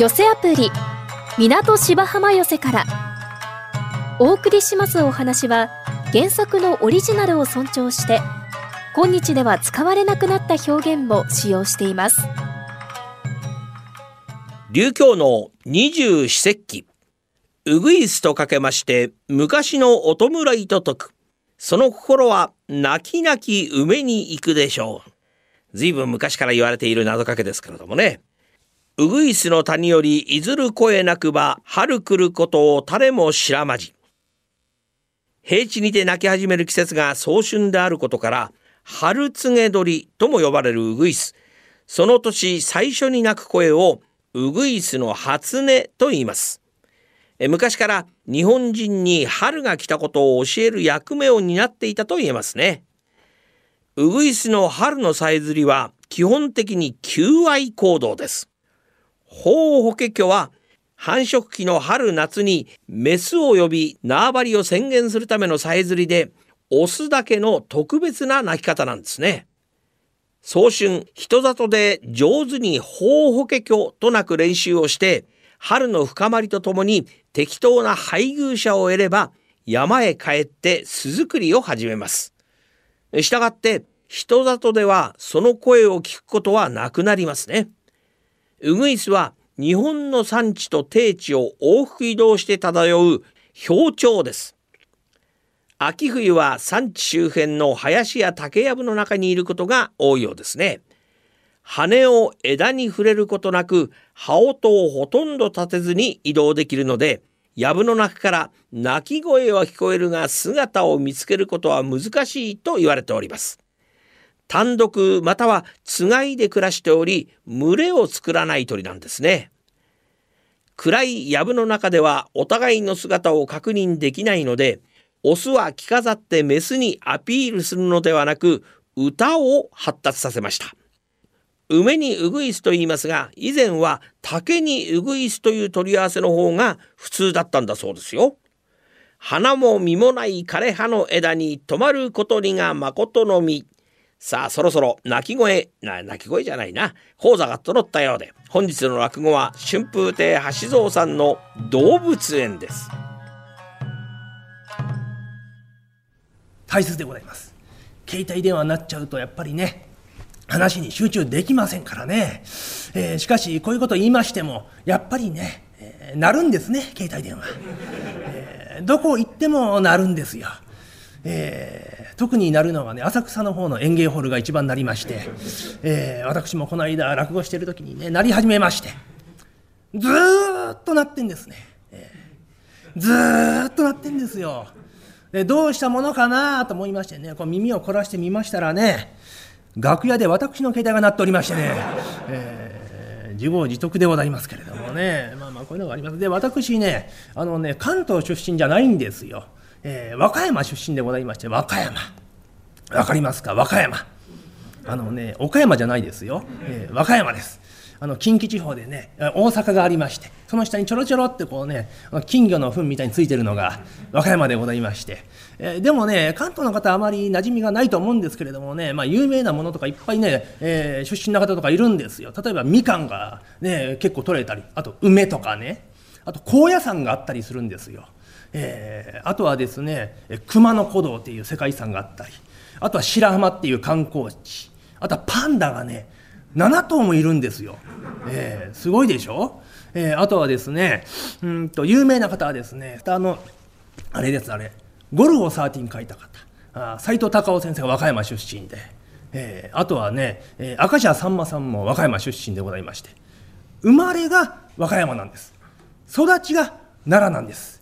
寄せアプリ港芝浜寄せから。お送りしますお話は原作のオリジナルを尊重して今日では使われなくなった表現も使用しています。琉教の二十四節気。うぐいすとかけまして昔のお弔いと説く。その心は泣き泣き梅に行くでしょう。随分昔から言われている謎かけですけれどもね。うぐいすの谷よりいずる声なくば春来ることを誰も知らまじ平地にて泣き始める季節が早春であることから春告げ鳥とも呼ばれるウグイスその年最初に泣く声をウグイスの初音と言います。昔から日本人に春が来たことを教える役目を担っていたと言えますね。ウグイスの春のさえずりは基本的に求愛行動です。法法華経は繁殖期の春夏にメスを呼び縄張りを宣言するためのさえずりでオスだけの特別な鳴き方なんですね。早春人里で上手に法法華経と鳴く練習をして春の深まりとともに適当な配偶者を得れば山へ帰って巣作りを始めます。したがって人里ではその声を聞くことはなくなりますね。ウグイスは日本の産地と低地を往復移動して漂う氷鳥です。秋冬は産地周辺の林や竹やぶの中にいることが多いようですね。羽を枝に触れることなく葉音をほとんど立てずに移動できるので藪の中から鳴き声は聞こえるが姿を見つけることは難しいと言われております。単独またはつがいで暮らしており群れを作らない鳥なんですね。暗い藪の中ではお互いの姿を確認できないのでオスは着飾ってメスにアピールするのではなく歌を発達させました。梅にウグイスと言いますが以前は竹にウグイスという取り合わせの方が普通だったんだそうですよ。花も実もない枯葉の枝に止まることにが誠の実さあそろそろ鳴き声。な鳴き声じゃないな。講座が整ったようで。本日の落語は春風亭橋蔵さんの動物園です。大切でございます。携帯電話になっちゃうとやっぱりね話に集中できませんからね、えー、しかしこういうこと言いましてもやっぱりね、えー、なるんですね携帯電話、えー、どこ行ってもなるんですよ。えー、特になるのはね浅草の方の園芸ホールが一番なりまして、えー、私もこの間落語してる時にねなり始めましてずっとなってんですね、えー、ずっとなってんですよ。でどうしたものかなと思いましてねこう耳を凝らしてみましたらね楽屋で私の携帯が鳴っておりましてね、えー、自業自得でございますけれどもねまあまあこういうのがあります。で私ねあのね関東出身じゃないんですよ。えー、和歌山出身でございまして和歌山。わかりますか？和歌山。あのね岡山じゃないですよ、えー、和歌山です。あの近畿地方でね大阪がありましてその下にちょろちょろってこうね金魚の糞みたいについてるのが和歌山でございまして、えー、でもね関東の方あまり馴染みがないと思うんですけれどもね、まあ、有名なものとかいっぱいね、えー、出身の方とかいるんですよ。例えばみかんがね結構取れたりあと梅とかねあと高野山があったりするんですよ。えー、あとはですね熊野古道っていう世界遺産があったりあとは白浜っていう観光地あとはパンダがね7頭もいるんですよ、えー、すごいでしょ、えー、あとはですねうんと有名な方はですねあのあれですあれゴルゴ13書いた方。斎藤隆夫先生が和歌山出身で、えー、あとはね、えー、明石家さんまさんも和歌山出身でございまして。生まれが和歌山なんです。育ちが奈良なんです。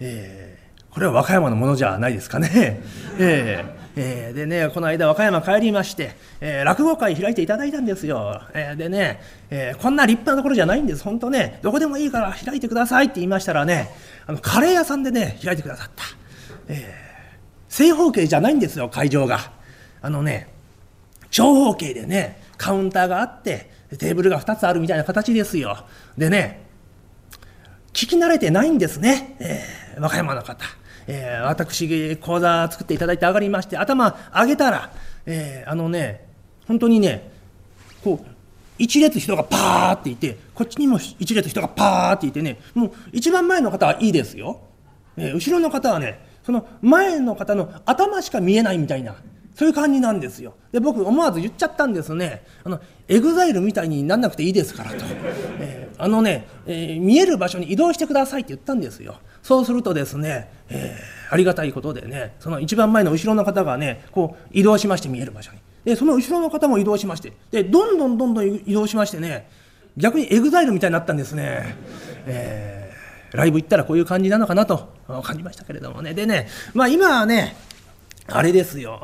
えー、これは和歌山のものじゃないですかね。えーえー、でねこの間和歌山帰りまして、えー、落語会開いていただいたんですよ、えー、でね、えこんな立派なところじゃないんです。本当ねどこでもいいから開いてくださいって言いましたらねあのカレー屋さんでね開いてくださった、え正方形じゃないんですよ会場が。あのね長方形でねカウンターがあってテーブルが2つあるみたいな形ですよ。でね聞き慣れてないんですね、えー、和歌山の方、えー、私講座作っていただいて上がりまして頭上げたら、えー、あのね本当にねこう一列人がパーっていてこっちにも一列人がパーっていてねもう一番前の方はいいですよ、えー、後ろの方はねその前の方の頭しか見えないみたいなそういう感じなんですよ。で僕思わず言っちゃったんですね。あの EXILE みたいになんなくていいですからと、えー、あのね、えー、見える場所に移動してくださいって言ったんですよ。そうするとですね、えー、ありがたいことでねその一番前の後ろの方がねこう移動しまして見える場所に。でその後ろの方も移動しましてでどんどんどんどん移動しましてね逆に EXILE みたいになったんですね。えー、ライブ行ったらこういう感じなのかなと感じましたけれどもね。でね、まあ今はね、あれですよ。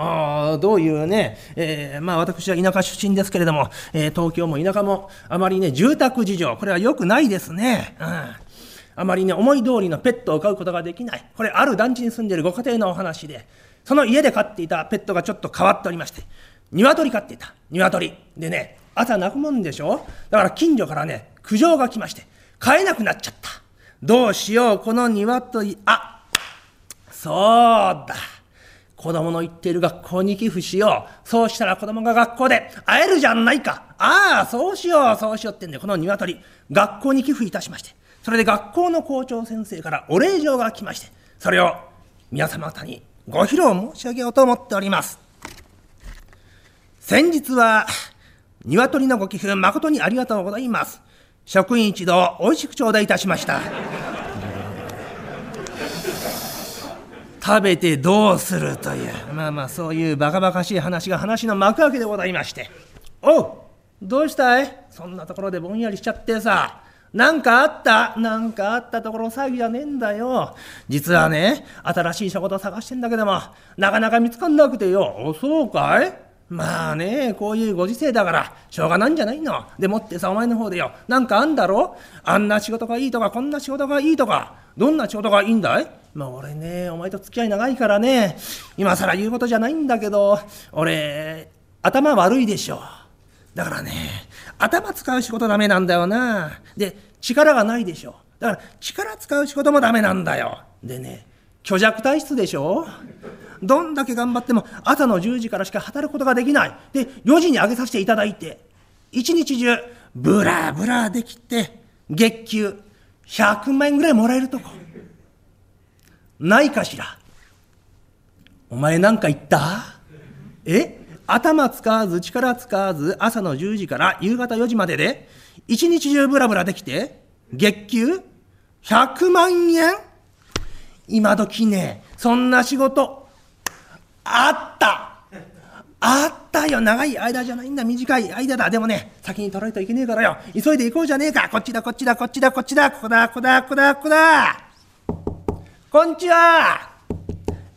どういうね、えー、まあ私は田舎出身ですけれども、えー、東京も田舎もあまりね、住宅事情、これは良くないですね。うん。あまりね、思い通りのペットを飼うことができない。これ、ある団地に住んでいるご家庭のお話で、その家で飼っていたペットがちょっと変わっておりまして、鶏飼っていた。鶏。でね、朝泣くもんでしょ？だから近所からね、苦情が来まして、飼えなくなっちゃった。どうしよう、この鶏。あそうだ。子供の行っている学校に寄付しよう。そうしたら子供が学校で会えるじゃないか。ああ、そうしよう、そうしようってんで、この鶏、学校に寄付いたしまして、それで学校の校長先生からお礼状が来まして、それを皆様方にご披露申し上げようと思っております。先日は、鶏のご寄付誠にありがとうございます。職員一同、美味しく頂戴いたしました。食べてどうするという、まあまあそういうバカバカしい話が話の幕開けでございまして。おうどうしたい？そんなところでぼんやりしちゃってさ。なんかあった？なんかあったところ詐欺じゃねえんだよ。実はね、新しい仕事探してんだけども、なかなか見つかんなくてよ。お、そうかい？まあね、こういうご時世だから、しょうがないんじゃないの。でもってさ、お前の方でよ、なんかあんだろ？あんな仕事がいいとか、こんな仕事がいいとか、どんな仕事がいいんだい？まあ俺ね、お前と付き合い長いからね、今更言うことじゃないんだけど、俺、頭悪いでしょ。だからね、頭使う仕事ダメなんだよな。で、力がないでしょ。だから力使う仕事もダメなんだよ。でね、虚弱体質でしょ？どんだけ頑張っても朝の10時からしか働くことができない。で、4時に上げさせていただいて、一日中、ブラブラできて、月給100万円ぐらいもらえるとこ。ないかしら。お前なんか言った？え？頭使わず力使わず朝の10時から夕方4時までで一日中ブラブラできて月給100万円？今時ねそんな仕事あった。あったよ。長い間じゃないんだ。短い間だ。でもね先に取られといけねえからよ。急いで行こうじゃねえか。こっちだこっちだこっちだこっちだ。ここだここだここだ。ここだこんにちは。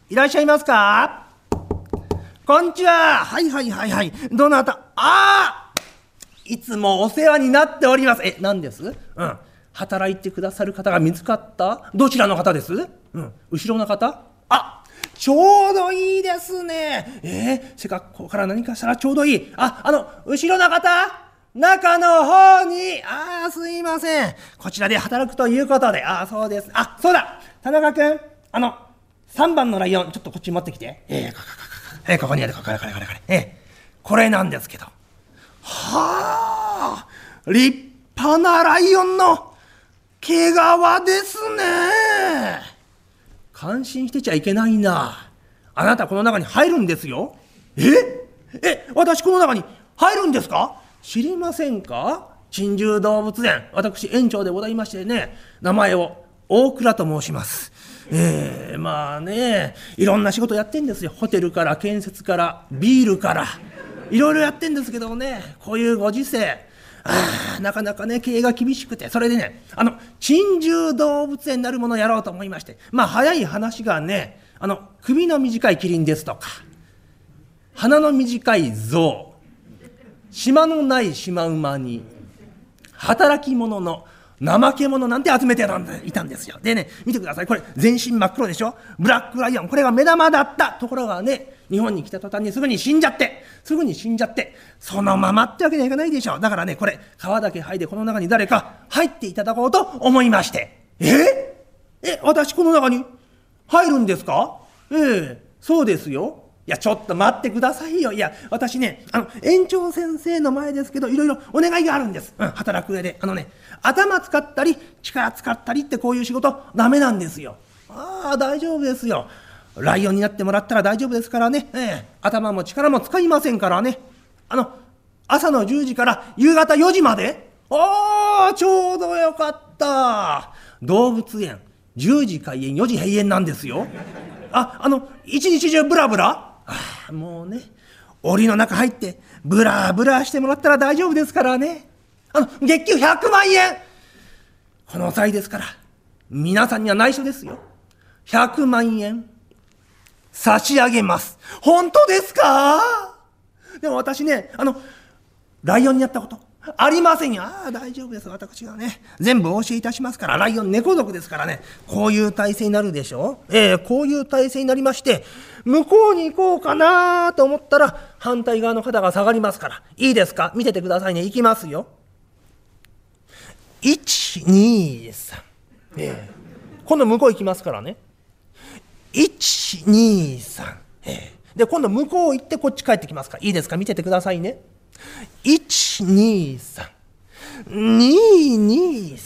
いらっしゃいますか？こんにちは。はいはいはいはい。どなた？ああいつもお世話になっております。え何です？うん。働いてくださる方が見つかった？どちらの方です？うん後ろの方？あちょうどいいですねえー、せっかくここから何かしたらちょうどいいああの後ろの方？中の方に、ああ、すいません。こちらで働くということで、ああ、そうです。あ、そうだ田中君、あの、3番のライオン、ちょっとこっち持ってきて。えー、ここ、ここ、えー、ここにある、ここ、これ、これ、これ、これ。えー、これなんですけど。はあ、立派なライオンの毛皮ですね。感心してちゃいけないな。あなたこの中に入るんですよ。え？え、私この中に入るんですか？知りませんか？珍獣動物園。私園長でございましてね、名前を大倉と申します。えー、まあね、いろんな仕事やってんですよ。ホテルから建設からビールから。いろいろやってんですけどもね、こういうご時世、あなかなかね、経営が厳しくて、それでね、あの、珍獣動物園なるものをやろうと思いまして、まあ早い話がね、あの、首の短いキリンですとか、鼻の短い象、島のないシマウマに、働き者の怠け者なんて集めていたんですよ。でね、見てください。これ、全身真っ黒でしょ？ブラックライオン。これが目玉だったところがね、日本に来た途端にすぐに死んじゃって、すぐに死んじゃって、そのままってわけにはいかないでしょう。だからね、これ、皮だけ剥いでこの中に誰か入っていただこうと思いまして。え？え、私この中に？入るんですか？ええ、そうですよ。いや、ちょっと待ってくださいよ。いや、私ね、あの、園長先生の前ですけど、いろいろお願いがあるんです。うん、働く上で。あのね、頭使ったり、力使ったりってこういう仕事、ダメなんですよ。ああ、大丈夫ですよ。ライオンになってもらったら大丈夫ですからね。ええ、頭も力も使いませんからね。あの、朝の10時から夕方4時まで？ああ、ちょうどよかった。動物園、10時開園、4時閉園なんですよ。あ、あの、一日中ブラブラ？あもうね、檻の中入って、ブラブラしてもらったら大丈夫ですからね。あの、月給100万円この際ですから、皆さんには内緒ですよ。100万円、差し上げます。本当ですか？でも私ね、あの、ライオンにやったこと、ありませんよ。ああ、大丈夫です。私がね、全部お教えいたしますから、ライオン猫族ですからね、こういう体勢になるでしょ？ええー、こういう体勢になりまして、向こうに行こうかなと思ったら、反対側の肩が下がりますから。いいですか？見ててくださいね。行きますよ。1、2、3。ええー、今度向こう行きますからね。1、2、3。で、今度向こう行ってこっち帰ってきますから。いいですか？見ててくださいね。123 223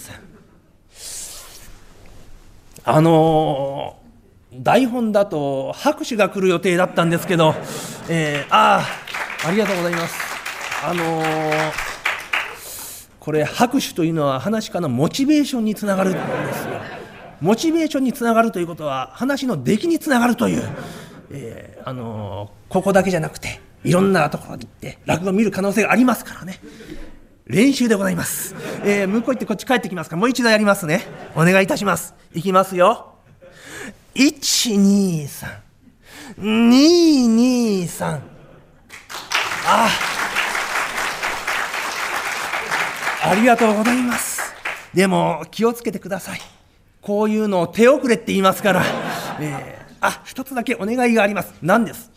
あのー、台本だと拍手が来る予定だったんですけど、えー、ああありがとうございます。あのー、これ拍手というのは話し家のモチベーションにつながるんですよ。モチベーションにつながるということは話の出来につながるという、えー、あのここだけじゃなくていろんなところに行って落語を見る可能性がありますからね。練習でございます、えー、向こう行ってこっち帰ってきますか。もう一度やりますね。お願いいたします。いきますよ。123223あありがとうございます。でも気をつけてください。こういうのを手遅れって言いますから、えー、あ一つだけお願いがあります何です？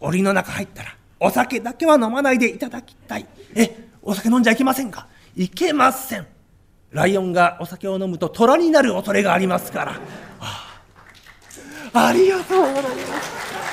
檻の中入ったらお酒だけは飲まないでいただきたい。え、お酒飲んじゃいけませんか？いけません。ライオンがお酒を飲むと虎になる恐れがありますから。あありがとうございます。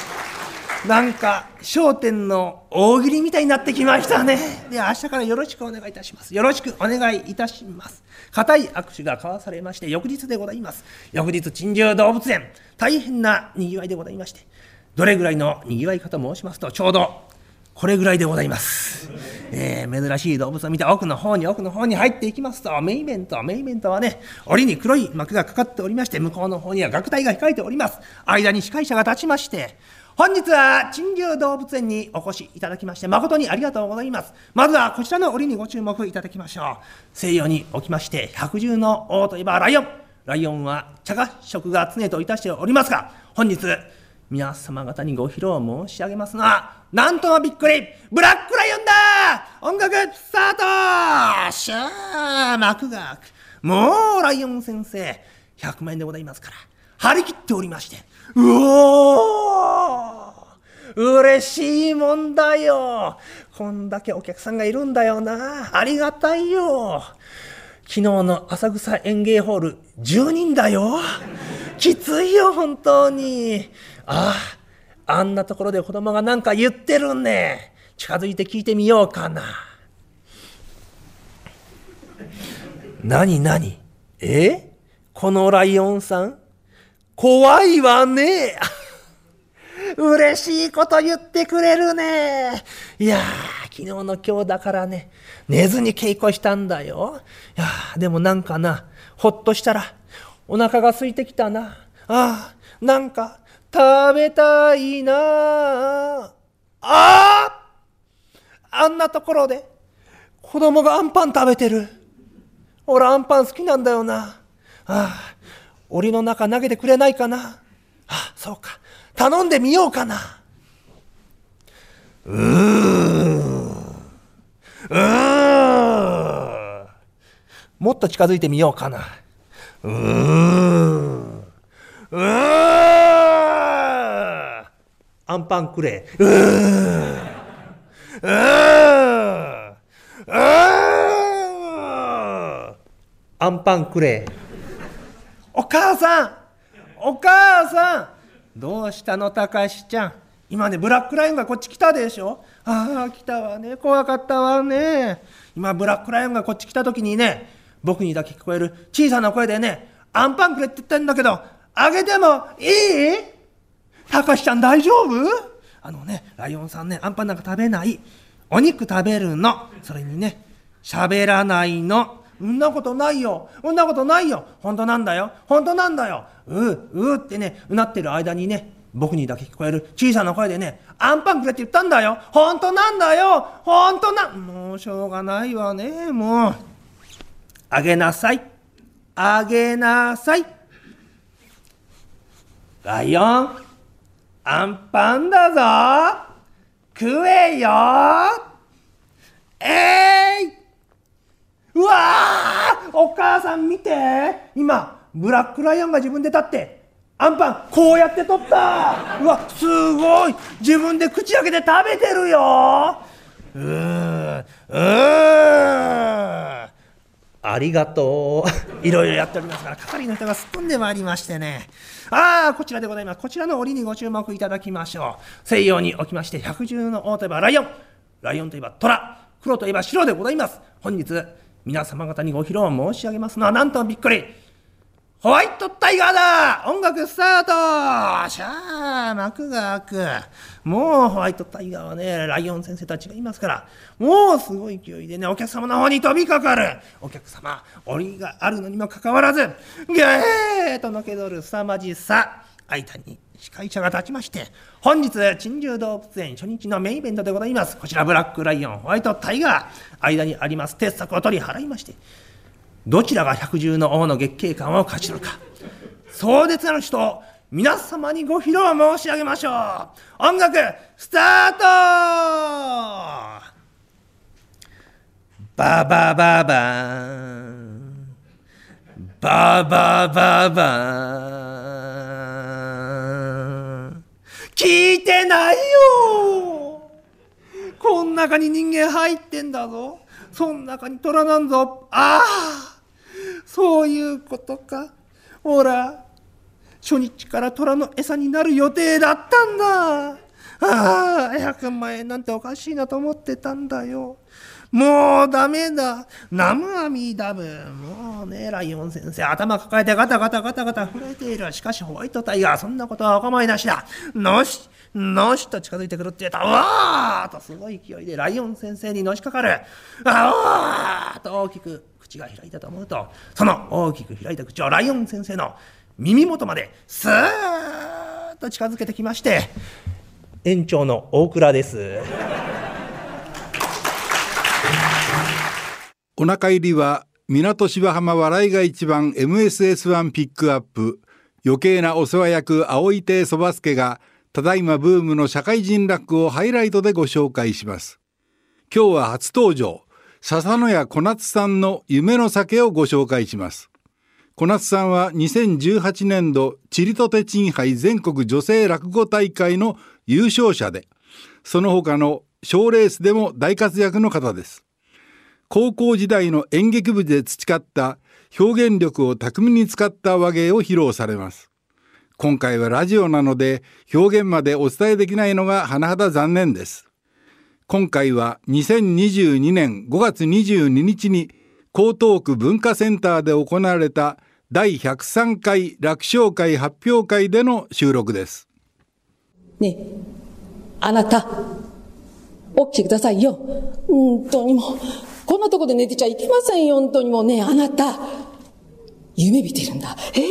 なんか、商店の大喜利みたいになってきましたね。で、明日からよろしくお願いいたします。よろしくお願いいたします。固い握手が交わされまして、翌日でございます。翌日、珍獣動物園、大変な賑わいでございまして、どれぐらいの賑わいかと申しますと、ちょうどこれぐらいでございます。えー、珍しい動物を見て奥の方に奥の方に入っていきますと、メイメント、メイメントはね、檻に黒い幕がかかっておりまして、向こうの方には楽隊が控えております。間に司会者が立ちまして、本日は珍獣動物園にお越しいただきまして誠にありがとうございます。まずはこちらの檻にご注目いただきましょう。西洋におきまして百獣の王といえばライオン。ライオンは茶褐色が常といたしておりますが、本日皆様方にご披露申し上げますのは、なんともびっくりブラックライオンだ音楽スタートしゃー幕が開く。もうライオン先生、100万円でございますから、張り切っておりまして、うおー嬉しいもんだよ。こんだけお客さんがいるんだよな。ありがたいよ。昨日の浅草園芸ホール10人だよ。きついよ本当に。ああ、あんなところで子供が何か言ってるね。近づいて聞いてみようかな。何何？え？このライオンさん？怖いわね。嬉しいこと言ってくれるね。いや昨日の今日だからね、寝ずに稽古したんだよ。いやでもなんかな、ほっとしたら、お腹が空いてきたな。ああ、なんか、食べたいなあああんなところで子供がアンパン食べてる。俺アンパン好きなんだよな。ああ、檻の中投げてくれないかな？あ、そうか。頼んでみようかな。うー。うー。もっと近づいてみようかな。うー。うー。アンパンくれ。うー。うー。うー。アンパンくれ。お母さんお母さんどうしたの、たかしちゃん。今ね、ブラックライオンがこっち来たでしょああ、来たわね。怖かったわね。今、ブラックライオンがこっち来た時にね、僕にだけ聞こえる小さな声でね、アンパンくれって言ってんだけど、あげてもいい？たかしちゃん大丈夫？あのね、ライオンさんね、アンパンなんか食べない？お肉食べるの。それにね、喋らないの。んなことないよ。んなことないよ。本当なんだよ。本当なんだよ。うう、うってね、うなってる間にね、僕にだけ聞こえる小さな声でね、アンパンくれって言ったんだよ。本当なんだよ。本当な、もうしょうがないわね、もう。あげなさい。あげなさい。ライオン、アンパンだぞ。食えよ。えい、うわお母さん見て今、ブラックライオンが自分で立って、アンパン、こうやって取ったうわ、すごい自分で口開けて食べてるようー、うー。ありがとう。いろいろやっておりますから、係の人がすっ飛んでまいりましてね。ああ、こちらでございます。こちらの折にご注目いただきましょう。西洋におきまして、百獣の王といえばライオン。ライオンといえば虎。黒といえば白でございます。本日、皆様方にご披露申し上げますのは、なんとびっくり。ホワイトタイガーだ音楽スタートしゃあ、幕が開く。もうホワイトタイガーはね、ライオン先生たちがいますから、もうすごい勢いでね、お客様の方に飛びかかる。お客様、檻があるのにもかかわらず、ゲーとのけぞる凄まじさ。間に司会者が立ちまして、本日、珍獣動物園初日のメインイベントでございます。こちら、ブラックライオン、ホワイトタイガー。間にあります。鉄則を取り払いまして、どちらが百獣の王の月桂冠を勝ち取るか。壮絶なる人を皆様にご披露申し上げましょう。音楽スタートババババン。ババババン。聞いてないよこん中に人間入ってんだぞそん中に虎なんぞああそういうことか。ほら、初日から虎の餌になる予定だったんだ。ああ、100万円なんておかしいなと思ってたんだよ。もうダメだ。ナムアミダブ。もうね、ライオン先生、頭抱えてガタガタガタガタ震えている。しかしホワイトタイガー、そんなことはお構いなしだ。のし、のしと近づいてくるって言った。わーとすごい勢いでライオン先生にのしかかる。あわーと大きく口が開いたと思うとその大きく開いた口をライオン先生の耳元までスーッと近づけてきまして園長の大倉です。お腹入りは港芝浜笑いが一番 MSS1 ピックアップ余計なお世話役青亭そば助がただいまブームの社会人ラックをハイライトでご紹介します今日は初登場笹野屋小夏さんの夢の酒をご紹介します。小夏さんは2018年度チリトテチン杯全国女性落語大会の優勝者で、その他の賞レースでも大活躍の方です。高校時代の演劇部で培った表現力を巧みに使った和芸を披露されます。今回はラジオなので表現までお伝えできないのが甚だ残念です。今回は2022年5月22日に江東区文化センターで行われた第103回楽勝会発表会での収録です。ねえ、あなた、起きてくださいよ。本当にも、こんなとこで寝てちゃいけませんよ、本当にもうねあなた、夢見てるんだ。ええ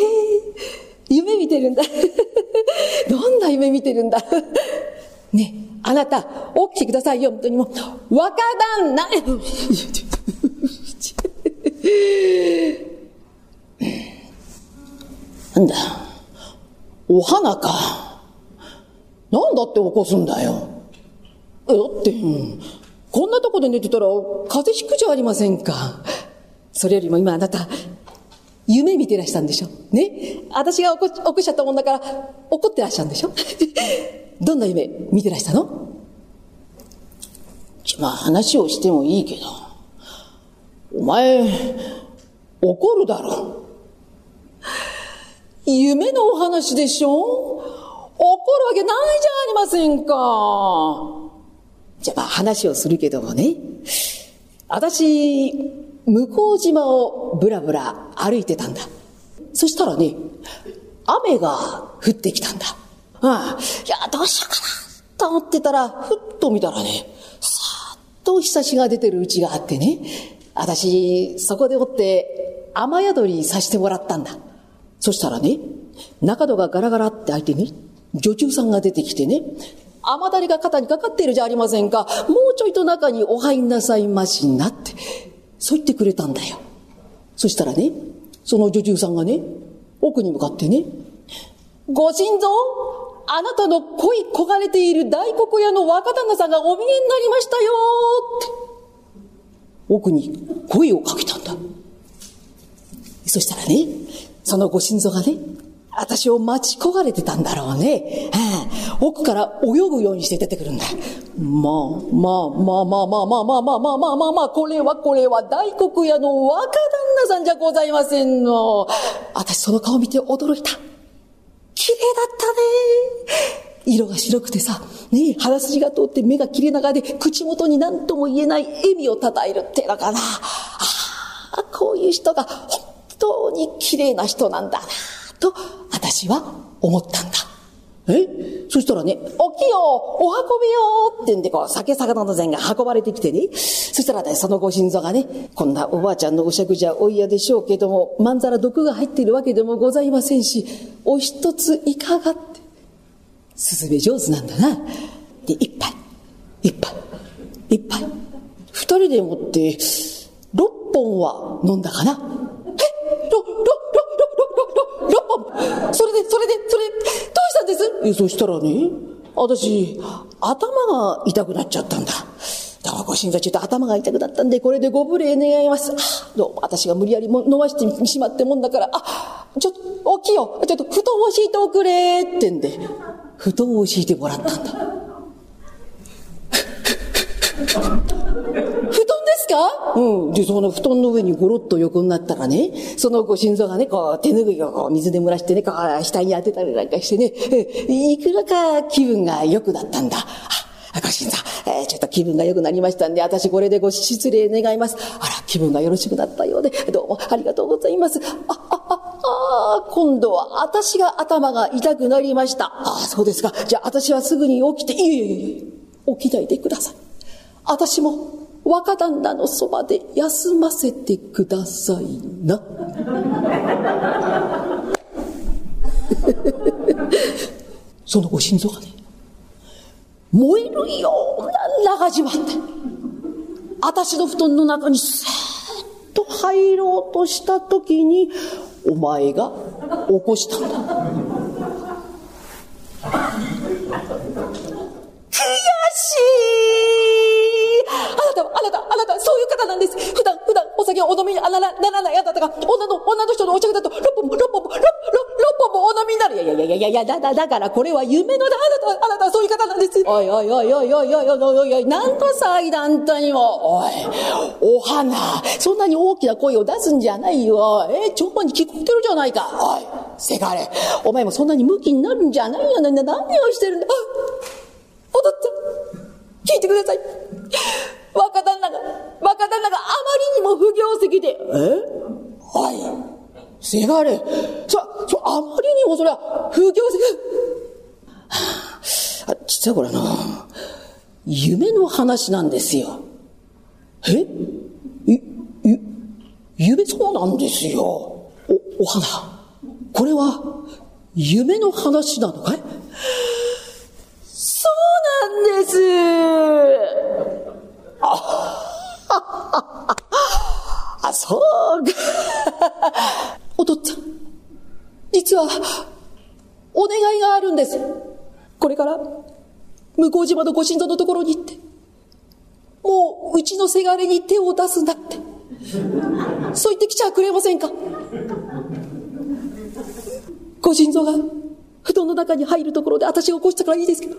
夢見てるんだ。どんな夢見てるんだ。ね、あなた、起きてくださいよ、本当にも。若旦那 なんだ、お花か。なんだって起こすんだよ。だって、こんなとこで寝てたら風邪ひくじゃありませんか。それよりも今あなた、夢見てらしたんでしょね私が起こ起こしちゃったもんだから怒ってらっしゃるんでしょ どんな夢見てらしたの？まあ話をしてもいいけど、お前、怒るだろ。夢のお話でしょ？怒るわけないじゃありませんか。じゃあまあ話をするけどもね。私、向島をぶらぶら歩いてたんだ。そしたらね、雨が降ってきたんだ。ああ、いや、どうしようかな、と思ってたら、ふっと見たらね、さーっと日差しが出てるうちがあってね、私、そこでおって、雨宿りさせてもらったんだ。そしたらね、中戸がガラガラって開いてね、女中さんが出てきてね、雨だれが肩にかかっているじゃありませんか。もうちょいと中にお入んなさいましなって、そう言ってくれたんだよ。そしたらね、その女中さんがね、奥に向かってね、ご心臓あなたの恋焦がれている大黒屋の若旦那さんがお見えになりましたよって、奥に声をかけたんだ。そしたらね、そのご心臓がね、私を待ち焦がれてたんだろうね。はあ、奥から泳ぐようにして出てくるんだ。まあ、まあ、まあまあまあまあまあまあまあまあまあまあ、これはこれは大黒屋の若旦那さんじゃございませんの。私その顔見て驚いた。綺麗だったね。色が白くてさ、ね鼻筋が通って目が切れ長で口元に何とも言えない笑みをたたえるってのかな。ああ、こういう人が本当に綺麗な人なんだな。と、私は思ったんだ。え？そしたらね、おきよお運びよってんで、こう、酒魚の膳が運ばれてきてね。そしたらね、そのご心臓がね、こんなおばあちゃんのお酌じゃお嫌でしょうけども、まんざら毒が入っているわけでもございませんし、お一ついかがって。すすめ上手なんだな。で、一杯、一杯、一杯。二人でもって、六本は飲んだかな。え？ろ、ろ、6本それで、それで、それ、どうしたんです？いや、そしたらね、私、頭が痛くなっちゃったんだ。だからご心臓ちょっと頭が痛くなったんで、これでご無礼願います。どうも私が無理やりも飲ましてしまってもんだから、あ、ちょっと、大きいよ。ちょっと布団を敷いておくれってんで、布団を敷いてもらったんだ。ですか？うん。で、その布団の上にゴロッと横になったらね、そのご心臓がね、こう、手拭いをこう水で蒸らしてね、こう、額に当てたりなんかしてね、いくらか気分が良くなったんだ。あ、ご心臓、えー、ちょっと気分が良くなりましたんで、私これでご失礼願います。あら、気分がよろしくなったようで、どうもありがとうございます。あ、あ、あ、あ、今度は私が頭が痛くなりました。ああ、そうですか。じゃあ私はすぐに起きて、いえいえいえ、起きないでください。私も若旦那のそばで休ませてくださいな。そのご心臓がね、燃えるような長じわって、私の布団の中にさーっと入ろうとした時に、お前が起こしたんだ。悔しいあなたは、あなた、あなた、そういう方なんです。普段、普段、お酒をお飲みにならならないあなたが、女の、女の人のお茶だと、六本も、六本も、六本もお飲みになる。いやいやいやいやいや、だ、だ、だからこれは夢のだ。あなたは、あなたはそういう方なんです。おいおいおいおいおいおいおいおいおい、なんと騒いだんとにも。おい、お花、そんなに大きな声を出すんじゃないよ。え長官に聞こえてるじゃないか。おい、せがれ、お前もそんなにムキになるんじゃないよ。な、な、何をしてるんだ。踊っちゃ聞いてください。若旦那が、若旦那があまりにも不行跡で、え？はい。せがれ、そ、そ、あまりにもそれは不行跡、あ、実はこれな、夢の話なんですよ。え？ゆ、ゆ、夢そうなんですよ。お、お花。これは、夢の話なのかい？なんですあ、あ、そうか。お父っつぁん、実は、お願いがあるんです。これから、向島のご神像のところに行って、もう、うちのせがれに手を出すんだって。そう言ってきちゃくれませんかご心臓が布団の中に入るところで私が起こしたからいいですけど、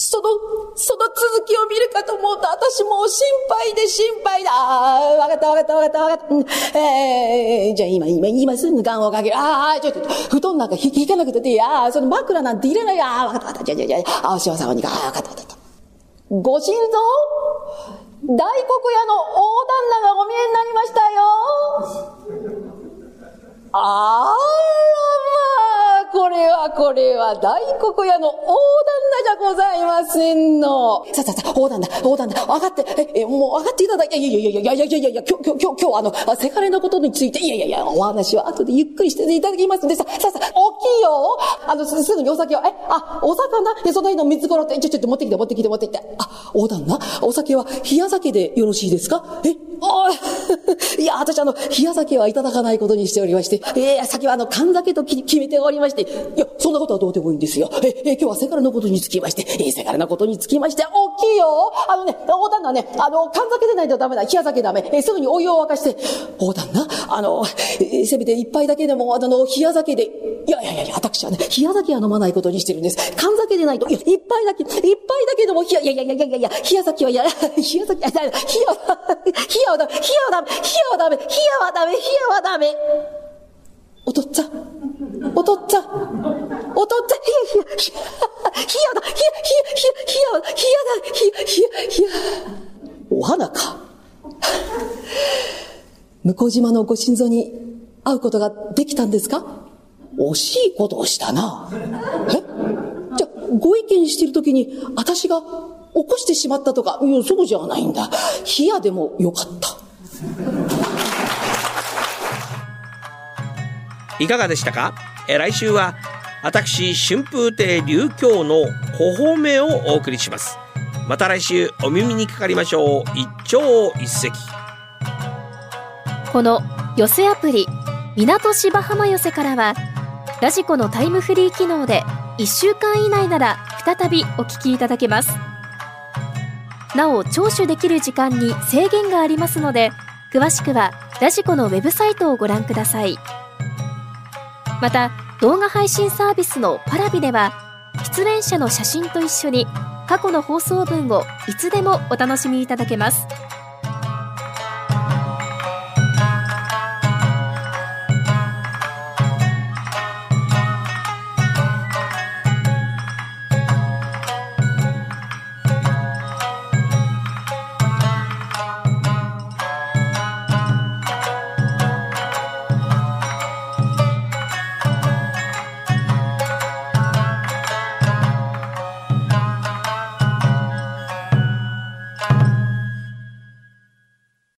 その、その続きを見るかと思うと、私もう心配で心配だ。ああ、わかったわかったわかったわかった。うん、えー、じゃあ今、今、今すぐガンをかける。ああ、ちょっと、布団なんか引かなくていい。ああ、その枕なんて入れない。ああ、わかったわかった。じゃあじゃあじゃあ、青島さんにか、ああ、わかったわかった。ご心臓？大黒屋の大旦那がお見えになりましたよ。あらまあ、これはこれは大黒屋の大旦那じゃございませんの。さあさあさあ、大旦那、大旦那、上がって、え、えもう上がっていただいて、いやいやいやいやいやいやいや、今日、今日、今日、今日、あの、せかれのことについて、いやいやいや、お話は後でゆっくりしていただきますんで、さあさあさあ、大きいよ。あの、すぐにお酒を、え、あ、お魚？え、その日の水頃って、ちょ、ちょっと持ってきて、持ってきて、持ってきて。あ、大旦那、お酒は冷や酒でよろしいですか？え、あい いや、私あの、冷酒はいただかないことにしておりまして、えー、先はあの、缶酒と決めておりまして、いや、そんなことはどうでもいいんですよ。えー、今日はせがれのことにつきまして、えー、せがれのことにつきまして、大きいよ。あのね、大旦那ね、あの、缶酒でないとダメだ、冷酒ダメ、えー、すぐにお湯を沸かして、大旦那、あの、えー、せめて一杯だけでも、あの、冷酒で、いやいやいや、私はね、冷酒は飲まないことにしてるんです。缶酒でないと、いや、一杯だけ、一杯だけでも、いやいやいやいやいや、冷酒は、や、冷酒、冷や、冷や、やはダメ、冷やはダメ、冷やはダメ、冷やはダメ、冷やはダメ。おとっつぁん、おとっつぁん、おとっつぁん、冷や、冷や、冷やだ、冷や、冷や、冷や、冷や、冷やだ、冷や、冷や、お花か。向島のご心臓に会うことができたんですか惜しいことをしたな。えじゃあ、ご意見してるときに、私が起こしてしまったとか、いや、そうじゃないんだ。冷やでもよかった。いかがでしたか？え来週は私春風亭流京のほほめをお送りします。また来週お耳にかかりましょう。一朝一夕。この寄せアプリ港芝浜寄せからはラジコのタイムフリー機能で1週間以内なら再びお聞きいただけますなお聴取できる時間に制限がありますので詳しくはラジコのウェブサイトをご覧ください。また動画配信サービスのパラビでは出演者の写真と一緒に過去の放送分をいつでもお楽しみいただけます。